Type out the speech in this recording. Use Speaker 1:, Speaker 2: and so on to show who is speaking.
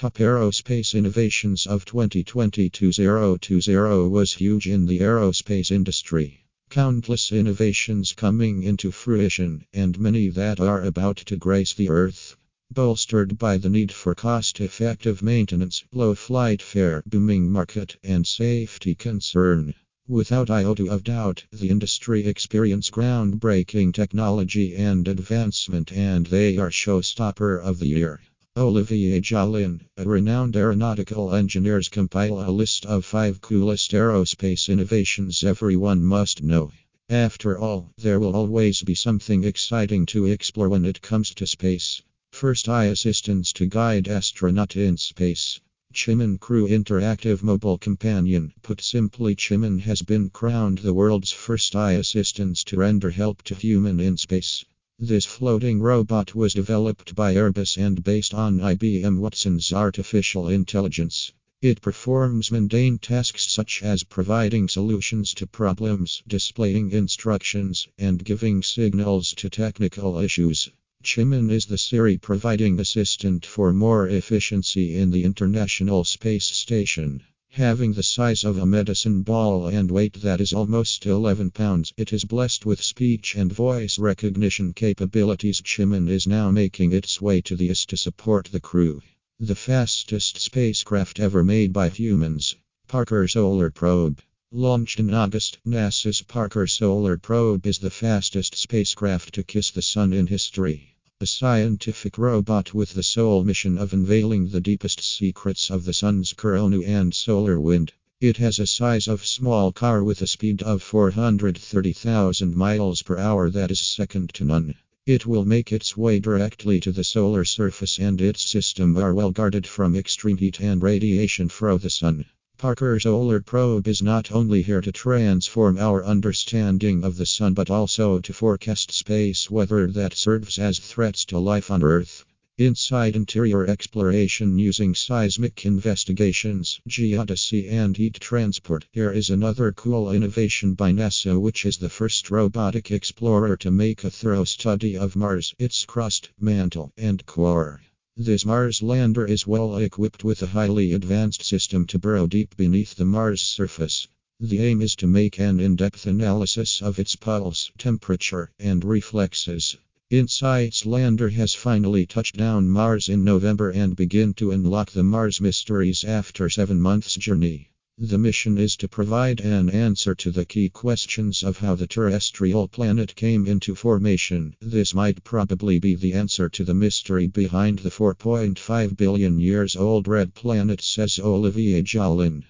Speaker 1: Top aerospace innovations of 2020-2020 was huge in the aerospace industry. Countless innovations coming into fruition, and many that are about to grace the earth. Bolstered by the need for cost effective maintenance, low flight fare, booming market, and safety concern. Without iota of doubt, the industry experience groundbreaking technology and advancement, and they are showstopper of the year. Olivier Jalin, a renowned aeronautical engineer, compile a list of five coolest aerospace innovations everyone must know. After all, there will always be something exciting to explore when it comes to space. First AI assistance to guide astronaut in space. CIMON Crew Interactive Mobile Companion. Put simply, CIMON has been crowned the world's first AI assistance to render help to human in space. This floating robot was developed by Airbus and based on IBM Watson's artificial intelligence. It performs mundane tasks such as providing solutions to problems, displaying instructions, and giving signals to technical issues. CIMON is the Siri providing assistant for more efficiency in the International Space Station. Having the size of a medicine ball and weight that is almost 11 pounds, it is blessed with speech and voice recognition capabilities. CIMON is now making its way to the IS to support the crew. The fastest spacecraft ever made by humans. Parker Solar Probe. Launched in August, NASA's Parker Solar Probe is the fastest spacecraft to kiss the sun in history. A scientific robot with the sole mission of unveiling the deepest secrets of the sun's corona and solar wind. It has a size of small car with a speed of 430,000 miles per hour that is second to none. It will make its way directly to the solar surface and its system are well guarded from extreme heat and radiation from the sun. Parker Solar Probe is not only here to transform our understanding of the sun but also to forecast space weather that serves as threats to life on Earth. InSight interior exploration using seismic investigations, geodesy, and heat transport. Here is another cool innovation by NASA, which is the first robotic explorer to make a thorough study of Mars, its crust, mantle, and core. This Mars lander is well equipped with a highly advanced system to burrow deep beneath the Mars surface. The aim is to make an in depth analysis of its pulse, temperature, and reflexes. InSight's lander has finally touched down Mars in November and begin to unlock the Mars mysteries after seven months' journey. The mission is to provide an answer to the key questions of how the terrestrial planet came into formation. This might probably be the answer to the mystery behind the 4.5 billion years old red planet, says Olivier Jalin.